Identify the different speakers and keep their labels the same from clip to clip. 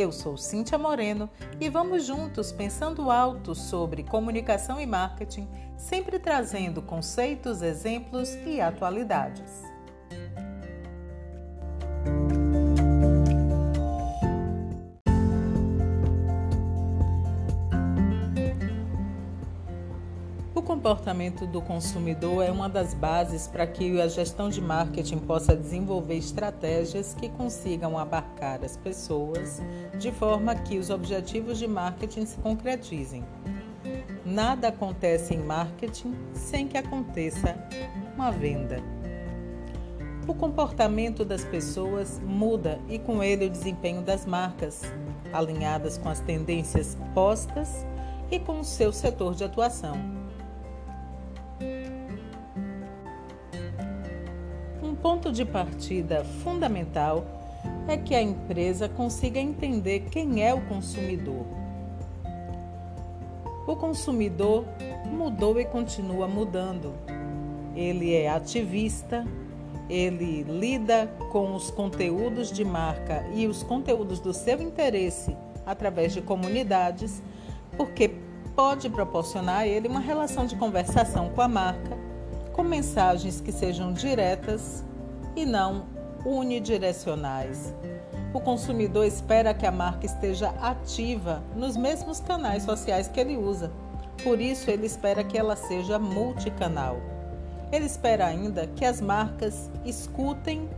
Speaker 1: Eu sou Cíntia Moreno e vamos juntos pensando alto sobre comunicação e marketing, sempre trazendo conceitos, exemplos e atualidades. Comportamento do consumidor é uma das bases para que a gestão de marketing possa desenvolver estratégias que consigam abarcar as pessoas de forma que os objetivos de marketing se concretizem. Nada acontece em marketing sem que aconteça uma venda. O comportamento das pessoas muda e com ele o desempenho das marcas, alinhadas com as tendências postas e com o seu setor de atuação. Ponto de partida fundamental é que a empresa consiga entender quem é o consumidor. O consumidor mudou e continua mudando. Ele é ativista, ele lida com os conteúdos de marca e os conteúdos do seu interesse através de comunidades, porque pode proporcionar a ele uma relação de conversação com a marca, com mensagens que sejam diretas e não unidirecionais. O consumidor espera que a marca esteja ativa nos mesmos canais sociais que ele usa. Por isso, ele espera que ela seja multicanal. Ele espera ainda que as marcas escutem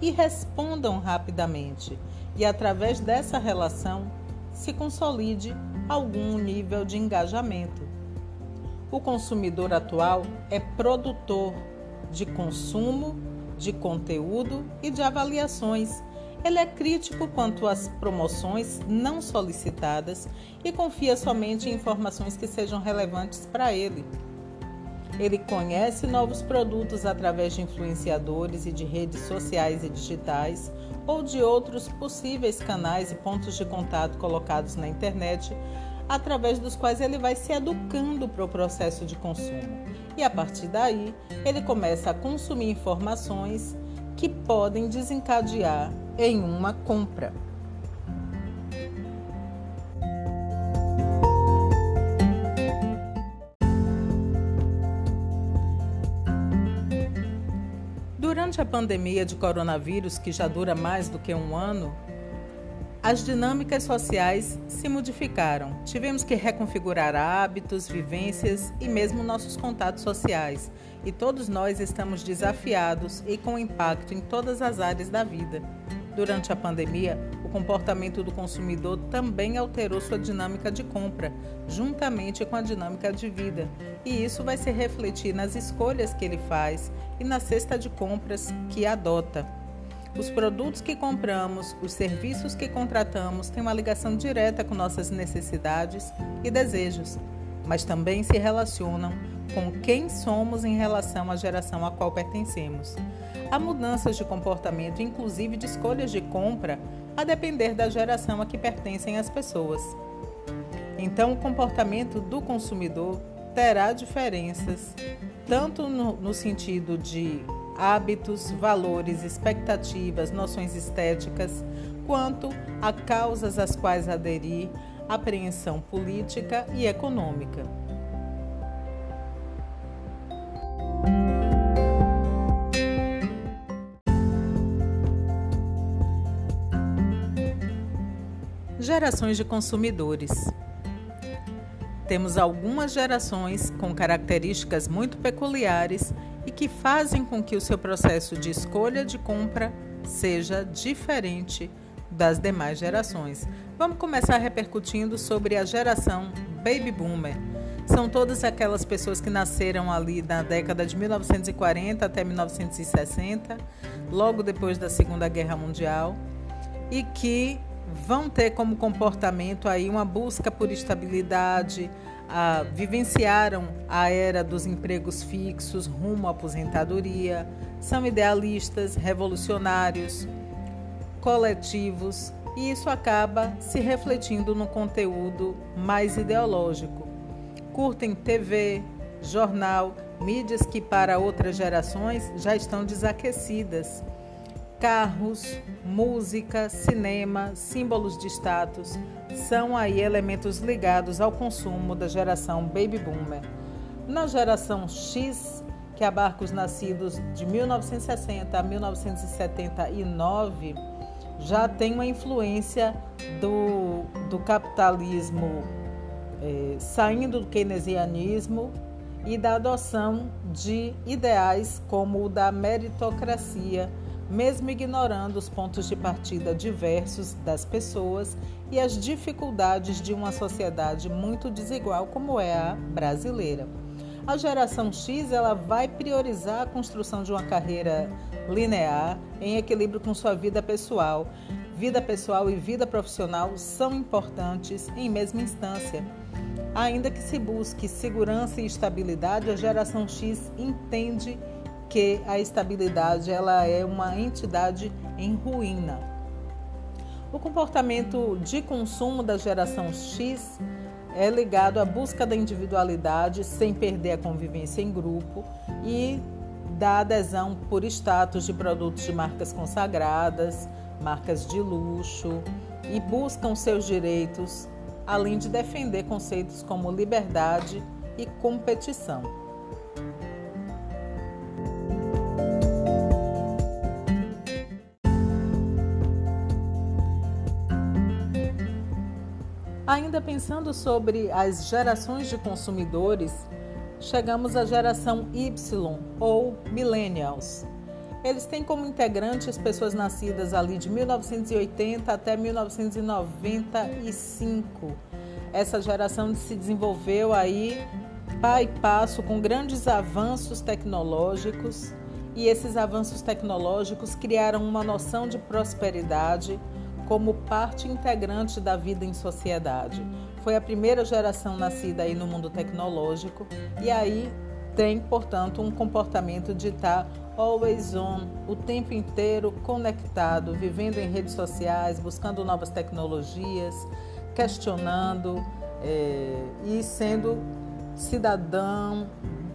Speaker 1: e respondam rapidamente, e através dessa relação se consolide algum nível de engajamento. O consumidor atual é produtor de consumo de conteúdo e de avaliações. Ele é crítico quanto às promoções não solicitadas e confia somente em informações que sejam relevantes para ele. Ele conhece novos produtos através de influenciadores e de redes sociais e digitais ou de outros possíveis canais e pontos de contato colocados na internet através dos quais ele vai se educando para o processo de consumo. E a partir daí, ele começa a consumir informações que podem desencadear em uma compra. Durante a pandemia de coronavírus, que já dura mais do que um ano, as dinâmicas sociais se modificaram. Tivemos que reconfigurar hábitos, vivências e mesmo nossos contatos sociais. E todos nós estamos desafiados e com impacto em todas as áreas da vida. Durante a pandemia, o comportamento do consumidor também alterou sua dinâmica de compra, juntamente com a dinâmica de vida, e isso vai se refletir nas escolhas que ele faz e na cesta de compras que adota. Os produtos que compramos, os serviços que contratamos têm uma ligação direta com nossas necessidades e desejos, mas também se relacionam com quem somos em relação à geração a qual pertencemos. Há mudanças de comportamento, inclusive de escolhas de compra, a depender da geração a que pertencem as pessoas. Então, o comportamento do consumidor terá diferenças, tanto no, no sentido de hábitos, valores, expectativas, noções estéticas, quanto a causas às quais aderir, apreensão política e econômica. Gerações de consumidores. Temos algumas gerações com características muito peculiares e que fazem com que o seu processo de escolha de compra seja diferente das demais gerações. Vamos começar repercutindo sobre a geração Baby Boomer. São todas aquelas pessoas que nasceram ali na década de 1940 até 1960, logo depois da Segunda Guerra Mundial, e que vão ter como comportamento aí uma busca por estabilidade, vivenciaram a era dos empregos fixos rumo à aposentadoria, são idealistas, revolucionários, coletivos, e isso acaba se refletindo no conteúdo mais ideológico. Curtem TV, jornal, mídias que para outras gerações já estão desaquecidas. Carros, música, cinema, símbolos de status são aí elementos ligados ao consumo da geração baby boomer. Na geração X, que abarca os nascidos de 1960 a 1979, já tem uma influência do, do capitalismo é, saindo do keynesianismo e da adoção de ideais como o da meritocracia, mesmo ignorando os pontos de partida diversos das pessoas e as dificuldades de uma sociedade muito desigual como é a brasileira. A geração X ela vai priorizar a construção de uma carreira linear em equilíbrio com sua vida pessoal. Vida pessoal e vida profissional são importantes em mesma instância. Ainda que se busque segurança e estabilidade, a geração X entende que a estabilidade ela é uma entidade em ruína. O comportamento de consumo da geração X é ligado à busca da individualidade sem perder a convivência em grupo e da adesão por status de produtos de marcas consagradas, marcas de luxo e buscam seus direitos, além de defender conceitos como liberdade e competição. Pensando sobre as gerações de consumidores, chegamos à geração Y ou Millennials. Eles têm como integrantes pessoas nascidas ali de 1980 até 1995. Essa geração se desenvolveu aí pai e passo com grandes avanços tecnológicos e esses avanços tecnológicos criaram uma noção de prosperidade como parte integrante da vida em sociedade. Foi a primeira geração nascida aí no mundo tecnológico e aí tem, portanto, um comportamento de estar always on, o tempo inteiro conectado, vivendo em redes sociais, buscando novas tecnologias, questionando é, e sendo cidadão,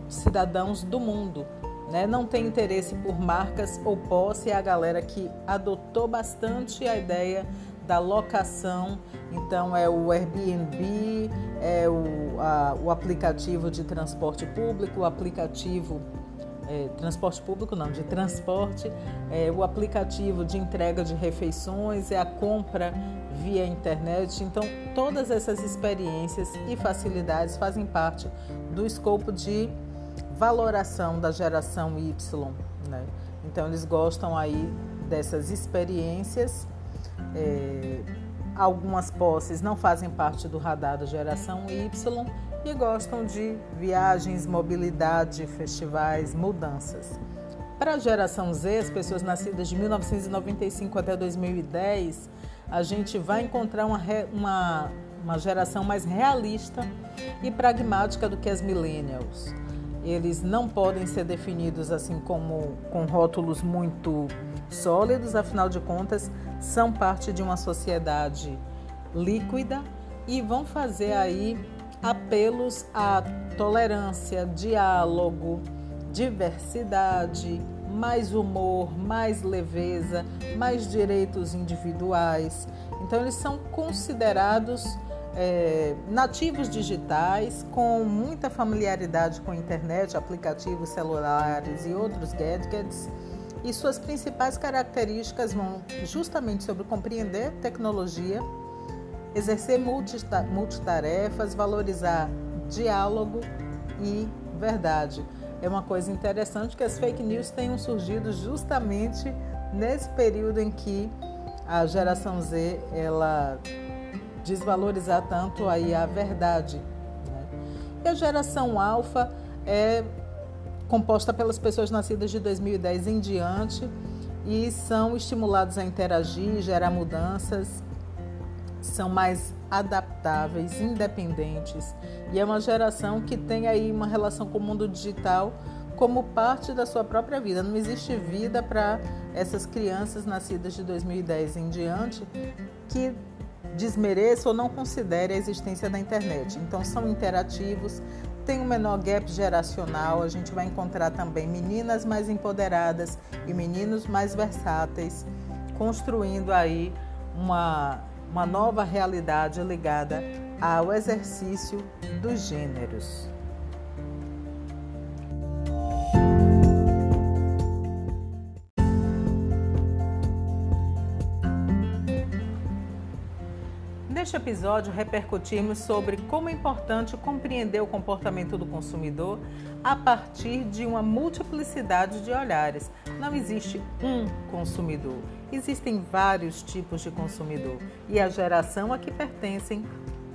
Speaker 1: cidadãos do mundo né? Não tem interesse por marcas ou posse, é a galera que adotou bastante a ideia da locação. Então é o Airbnb, é o, a, o aplicativo de transporte público, o aplicativo é, transporte público não, de transporte, é, o aplicativo de entrega de refeições, é a compra via internet. Então, todas essas experiências e facilidades fazem parte do escopo de valoração da geração Y. Né? Então, eles gostam aí dessas experiências. É, algumas posses não fazem parte do radar da geração Y e gostam de viagens, mobilidade, festivais, mudanças. Para a geração Z, as pessoas nascidas de 1995 até 2010, a gente vai encontrar uma, uma, uma geração mais realista e pragmática do que as millennials eles não podem ser definidos assim como com rótulos muito sólidos, afinal de contas, são parte de uma sociedade líquida e vão fazer aí apelos à tolerância, diálogo, diversidade, mais humor, mais leveza, mais direitos individuais. Então, eles são considerados é, nativos digitais com muita familiaridade com a internet, aplicativos celulares e outros gadgets. E suas principais características vão justamente sobre compreender tecnologia, exercer multitarefas, valorizar diálogo e verdade. É uma coisa interessante que as fake news tenham surgido justamente nesse período em que a geração Z ela desvalorizar tanto aí a verdade. Né? E a geração alfa é composta pelas pessoas nascidas de 2010 em diante e são estimulados a interagir, gerar mudanças são mais adaptáveis, independentes e é uma geração que tem aí uma relação com o mundo digital como parte da sua própria vida. Não existe vida para essas crianças nascidas de 2010 em diante que desmereça ou não considere a existência da internet. Então são interativos, tem um menor gap geracional, a gente vai encontrar também meninas mais empoderadas e meninos mais versáteis, construindo aí uma, uma nova realidade ligada ao exercício dos gêneros. Neste episódio, repercutimos sobre como é importante compreender o comportamento do consumidor a partir de uma multiplicidade de olhares. Não existe um consumidor, existem vários tipos de consumidor e a geração a que pertencem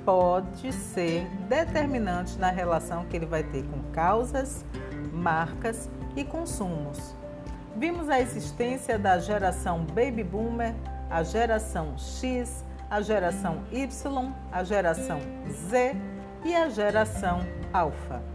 Speaker 1: pode ser determinante na relação que ele vai ter com causas, marcas e consumos. Vimos a existência da geração Baby Boomer, a geração X, a geração Y, a geração Z e a geração Alpha.